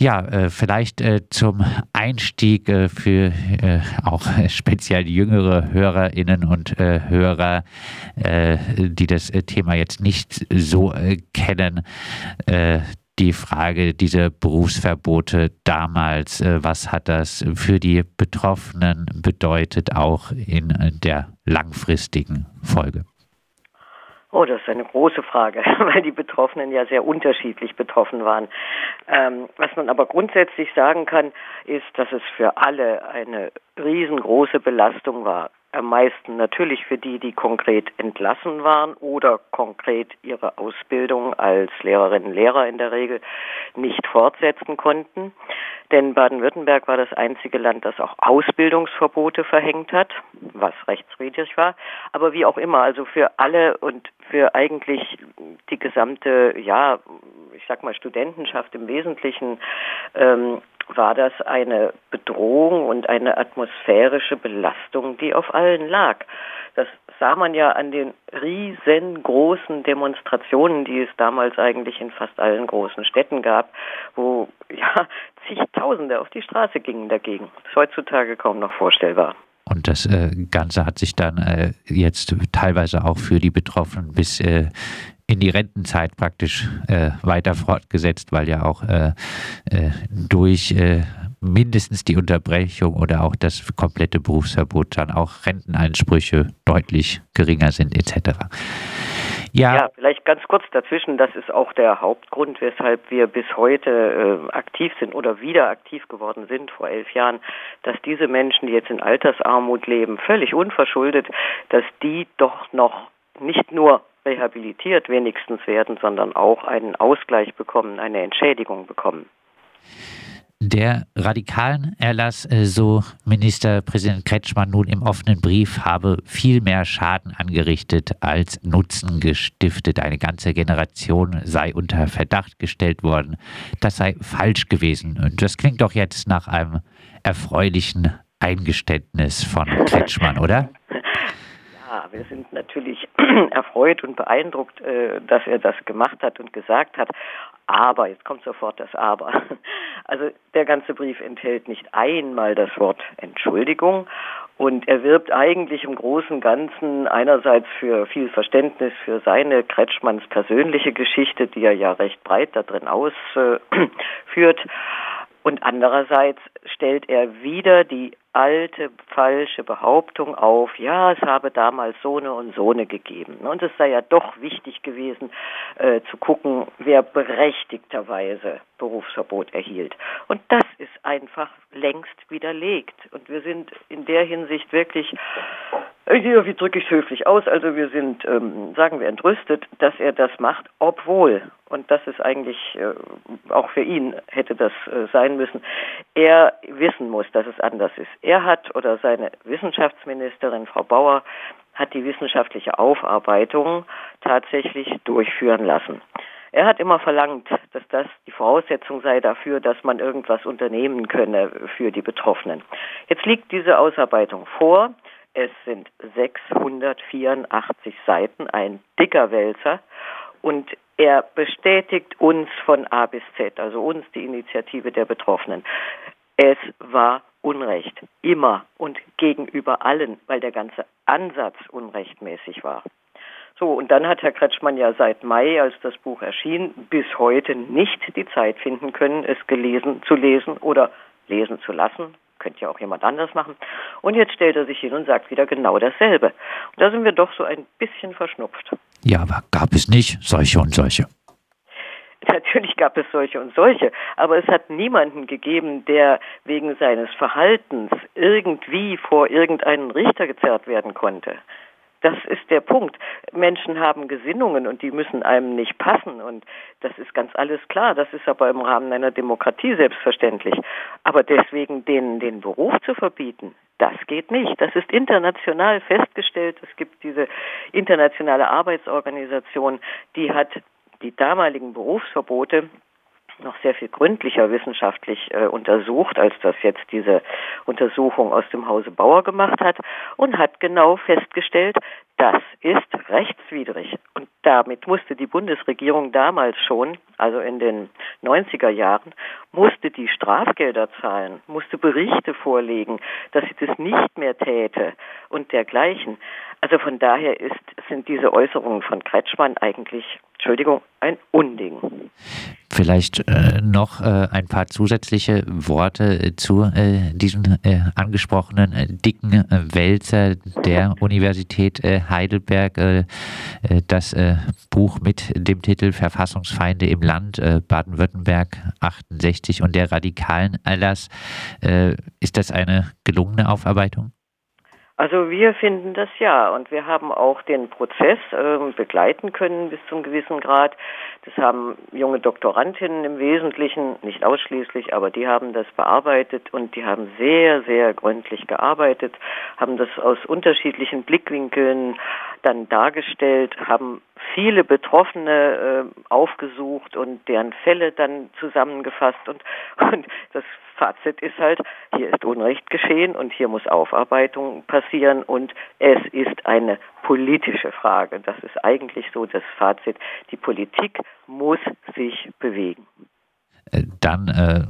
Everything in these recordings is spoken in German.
Ja, äh, vielleicht äh, zum Einstieg äh, für auch speziell jüngere Hörerinnen und Hörer, die das Thema jetzt nicht so kennen. die Frage dieser Berufsverbote damals, was hat das für die Betroffenen bedeutet, auch in der langfristigen Folge? Oh, das ist eine große Frage, weil die Betroffenen ja sehr unterschiedlich betroffen waren. Ähm, was man aber grundsätzlich sagen kann, ist, dass es für alle eine riesengroße Belastung war am meisten natürlich für die, die konkret entlassen waren oder konkret ihre Ausbildung als Lehrerinnen und Lehrer in der Regel nicht fortsetzen konnten. Denn Baden-Württemberg war das einzige Land, das auch Ausbildungsverbote verhängt hat, was rechtswidrig war. Aber wie auch immer, also für alle und für eigentlich die gesamte, ja, ich sag mal Studentenschaft im Wesentlichen ähm, war das eine Bedrohung und eine atmosphärische Belastung, die auf allen lag. Das sah man ja an den riesengroßen Demonstrationen, die es damals eigentlich in fast allen großen Städten gab, wo ja zigtausende auf die Straße gingen dagegen. Das ist heutzutage kaum noch vorstellbar. Und das äh, Ganze hat sich dann äh, jetzt teilweise auch für die Betroffenen bis äh, in die Rentenzeit praktisch weiter fortgesetzt, weil ja auch durch mindestens die Unterbrechung oder auch das komplette Berufsverbot dann auch Rentenansprüche deutlich geringer sind etc. Ja. ja, vielleicht ganz kurz dazwischen. Das ist auch der Hauptgrund, weshalb wir bis heute äh, aktiv sind oder wieder aktiv geworden sind vor elf Jahren, dass diese Menschen, die jetzt in Altersarmut leben, völlig unverschuldet, dass die doch noch nicht nur rehabilitiert wenigstens werden, sondern auch einen Ausgleich bekommen, eine Entschädigung bekommen. Der radikalen Erlass, äh, so Ministerpräsident Kretschmann nun im offenen Brief, habe viel mehr Schaden angerichtet als Nutzen gestiftet. Eine ganze Generation sei unter Verdacht gestellt worden. Das sei falsch gewesen. Und das klingt doch jetzt nach einem erfreulichen Eingeständnis von Kretschmann, oder? Ja, wir sind natürlich erfreut und beeindruckt, äh, dass er das gemacht hat und gesagt hat. Aber, jetzt kommt sofort das Aber. Also der ganze Brief enthält nicht einmal das Wort Entschuldigung und er wirbt eigentlich im Großen und Ganzen einerseits für viel Verständnis für seine Kretschmanns persönliche Geschichte, die er ja recht breit da drin ausführt. Und andererseits stellt er wieder die alte falsche Behauptung auf, ja, es habe damals Sohne und Sohne gegeben. Und es sei ja doch wichtig gewesen, äh, zu gucken, wer berechtigterweise Berufsverbot erhielt. Und das ist einfach längst widerlegt. Und wir sind in der Hinsicht wirklich, wie drücke ich es höflich aus, also wir sind, ähm, sagen wir, entrüstet, dass er das macht, obwohl, und das ist eigentlich äh, auch für ihn hätte das äh, sein müssen, er wissen muss, dass es anders ist. Er hat oder seine Wissenschaftsministerin Frau Bauer hat die wissenschaftliche Aufarbeitung tatsächlich durchführen lassen. Er hat immer verlangt, dass das die Voraussetzung sei dafür, dass man irgendwas unternehmen könne für die Betroffenen. Jetzt liegt diese Ausarbeitung vor. Es sind 684 Seiten, ein dicker Wälzer. Und er bestätigt uns von A bis Z, also uns, die Initiative der Betroffenen. Es war Unrecht, immer und gegenüber allen, weil der ganze Ansatz unrechtmäßig war. So, und dann hat Herr Kretschmann ja seit Mai, als das Buch erschien, bis heute nicht die Zeit finden können, es gelesen zu lesen oder lesen zu lassen. Könnte ja auch jemand anders machen. Und jetzt stellt er sich hin und sagt wieder genau dasselbe. Und da sind wir doch so ein bisschen verschnupft. Ja, aber gab es nicht solche und solche? Natürlich gab es solche und solche, aber es hat niemanden gegeben, der wegen seines Verhaltens irgendwie vor irgendeinen Richter gezerrt werden konnte. Das ist der Punkt. Menschen haben Gesinnungen und die müssen einem nicht passen und das ist ganz alles klar. Das ist aber im Rahmen einer Demokratie selbstverständlich. Aber deswegen denen den Beruf zu verbieten, das geht nicht. Das ist international festgestellt. Es gibt diese internationale Arbeitsorganisation, die hat die damaligen Berufsverbote noch sehr viel gründlicher wissenschaftlich äh, untersucht, als das jetzt diese Untersuchung aus dem Hause Bauer gemacht hat und hat genau festgestellt, das ist rechtswidrig. Und damit musste die Bundesregierung damals schon, also in den 90er Jahren, musste die Strafgelder zahlen, musste Berichte vorlegen, dass sie das nicht mehr täte und dergleichen. Also von daher ist, sind diese Äußerungen von Kretschmann eigentlich, Entschuldigung, ein Unding. Vielleicht äh, noch äh, ein paar zusätzliche Worte äh, zu äh, diesem äh, angesprochenen äh, dicken Wälzer der Universität Heidelberg. das Buch mit dem Titel Verfassungsfeinde im Land Baden-Württemberg 68 und der radikalen Erlass. ist das eine gelungene Aufarbeitung? Also wir finden das ja und wir haben auch den Prozess äh, begleiten können bis zum gewissen Grad. Das haben junge Doktorandinnen im Wesentlichen, nicht ausschließlich, aber die haben das bearbeitet und die haben sehr, sehr gründlich gearbeitet, haben das aus unterschiedlichen Blickwinkeln dann dargestellt, haben viele Betroffene äh, aufgesucht und deren Fälle dann zusammengefasst und, und das Fazit ist halt, hier ist Unrecht geschehen und hier muss Aufarbeitung passieren und es ist eine politische Frage. Das ist eigentlich so das Fazit. Die Politik muss sich bewegen. Äh, dann äh,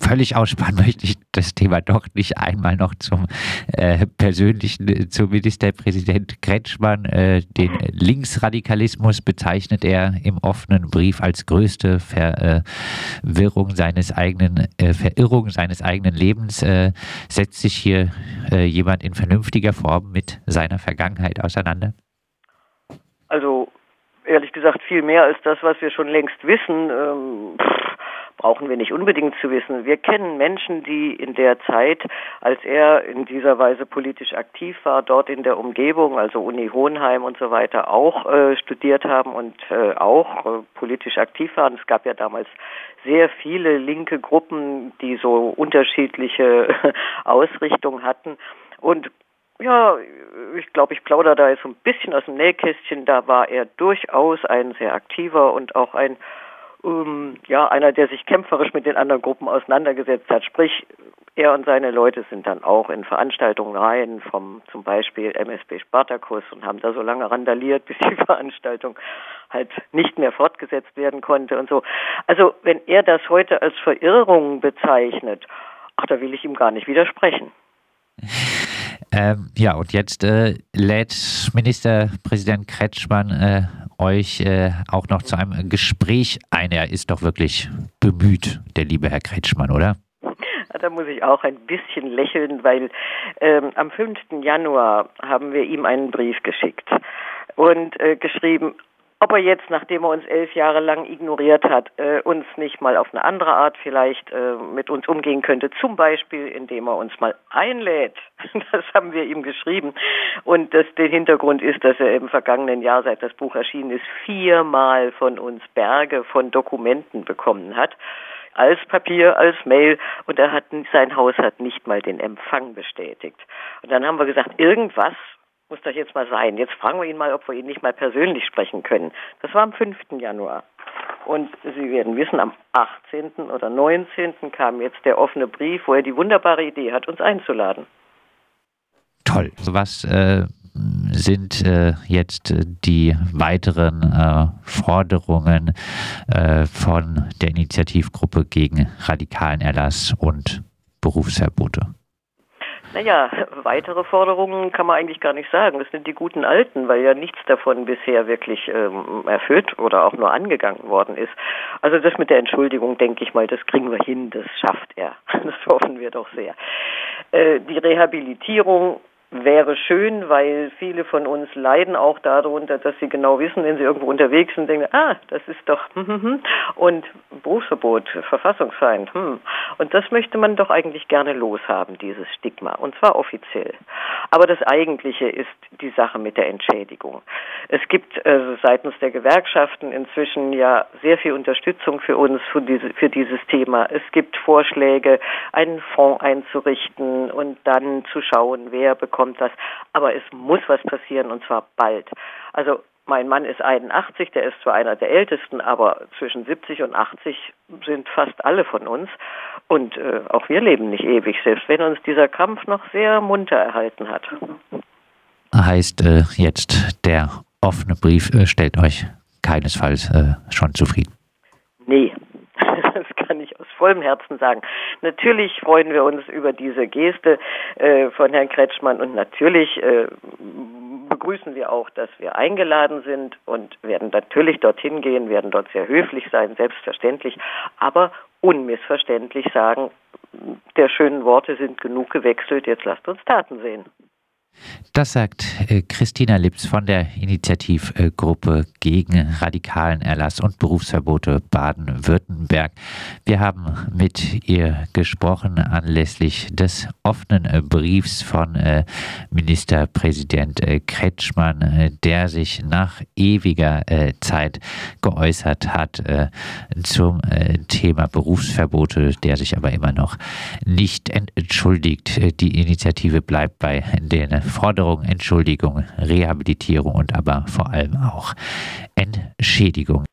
völlig ausspannen möchte ich das Thema doch nicht einmal noch zum äh, persönlichen, äh, zum Ministerpräsident Kretschmann. Äh, den Linksradikalismus bezeichnet er im offenen Brief als größte Verwirrung seines eigenen, äh, Verirrung seines eigenen Lebens. setzt sich hier jemand in vernünftiger Form mit seiner Vergangenheit auseinander? Also ehrlich gesagt viel mehr als das, was wir schon längst wissen. Ähm, brauchen wir nicht unbedingt zu wissen. Wir kennen Menschen, die in der Zeit, als er in dieser Weise politisch aktiv war, dort in der Umgebung, also Uni Hohenheim und so weiter, auch äh, studiert haben und äh, auch äh, politisch aktiv waren. Es gab ja damals sehr viele linke Gruppen, die so unterschiedliche Ausrichtungen hatten. Und ja, ich glaube, ich plaudere da jetzt so ein bisschen aus dem Nähkästchen. Da war er durchaus ein sehr aktiver und auch ein, ähm, ja, einer, der sich kämpferisch mit den anderen Gruppen auseinandergesetzt hat. Sprich, er und seine Leute sind dann auch in Veranstaltungen rein, vom zum Beispiel MSB Spartacus und haben da so lange randaliert, bis die Veranstaltung halt nicht mehr fortgesetzt werden konnte und so. Also wenn er das heute als Verirrung bezeichnet, ach, da will ich ihm gar nicht widersprechen. Ähm, ja, und jetzt äh, lädt Ministerpräsident Kretschmann äh, euch äh, auch noch zu einem Gespräch ein. Er ist doch wirklich bemüht, der liebe Herr Kretschmann, oder? Da muss ich auch ein bisschen lächeln, weil ähm, am 5. Januar haben wir ihm einen Brief geschickt und äh, geschrieben, ob er jetzt, nachdem er uns elf Jahre lang ignoriert hat, äh, uns nicht mal auf eine andere Art vielleicht äh, mit uns umgehen könnte. Zum Beispiel, indem er uns mal einlädt. Das haben wir ihm geschrieben. Und das, der Hintergrund ist, dass er im vergangenen Jahr, seit das Buch erschienen ist, viermal von uns Berge von Dokumenten bekommen hat als Papier, als Mail und er hat sein Haus hat nicht mal den Empfang bestätigt. Und dann haben wir gesagt, irgendwas muss das jetzt mal sein. Jetzt fragen wir ihn mal, ob wir ihn nicht mal persönlich sprechen können. Das war am 5. Januar. Und Sie werden wissen, am 18. oder 19. kam jetzt der offene Brief, wo er die wunderbare Idee hat, uns einzuladen. Toll. Was äh, sind äh, jetzt die weiteren äh, Forderungen äh, von der Initiativgruppe gegen radikalen Erlass und Berufsverbote? Naja, weitere Forderungen kann man eigentlich gar nicht sagen. Das sind die guten Alten, weil ja nichts davon bisher wirklich ähm, erfüllt oder auch nur angegangen worden ist. Also das mit der Entschuldigung, denke ich mal, das kriegen wir hin, das schafft er. Das hoffen wir doch sehr. Äh, die Rehabilitierung wäre schön, weil viele von uns leiden auch darunter, dass sie genau wissen, wenn sie irgendwo unterwegs sind, denken, ah, das ist doch und Berufsverbot, Verfassungsfeind. Hm. Und das möchte man doch eigentlich gerne loshaben, dieses Stigma, und zwar offiziell. Aber das Eigentliche ist die Sache mit der Entschädigung. Es gibt äh, seitens der Gewerkschaften inzwischen ja sehr viel Unterstützung für uns für, diese, für dieses Thema. Es gibt Vorschläge, einen Fonds einzurichten und dann zu schauen, wer bekommt kommt das. Aber es muss was passieren und zwar bald. Also mein Mann ist 81, der ist zwar einer der ältesten, aber zwischen 70 und 80 sind fast alle von uns. Und äh, auch wir leben nicht ewig, selbst wenn uns dieser Kampf noch sehr munter erhalten hat. heißt äh, jetzt der offene Brief äh, stellt euch keinesfalls äh, schon zufrieden. Nee, das kann ich aus vollem Herzen sagen. Natürlich freuen wir uns über diese Geste äh, von Herrn Kretschmann und natürlich äh, begrüßen wir auch, dass wir eingeladen sind und werden natürlich dorthin gehen, werden dort sehr höflich sein, selbstverständlich, aber unmissverständlich sagen, der schönen Worte sind genug gewechselt, jetzt lasst uns Taten sehen. Das sagt äh, Christina Lips von der Initiativgruppe gegen radikalen Erlass und Berufsverbote Baden-Württemberg. Wir haben mit ihr gesprochen anlässlich des offenen äh, Briefs von äh, Ministerpräsident Kretschmann, der sich nach ewiger Zeit geäußert hat zum Thema Berufsverbote, der sich aber immer noch nicht entschuldigt. Die Initiative bleibt bei den Forderung, Entschuldigung, Rehabilitierung und aber vor allem auch Entschädigung.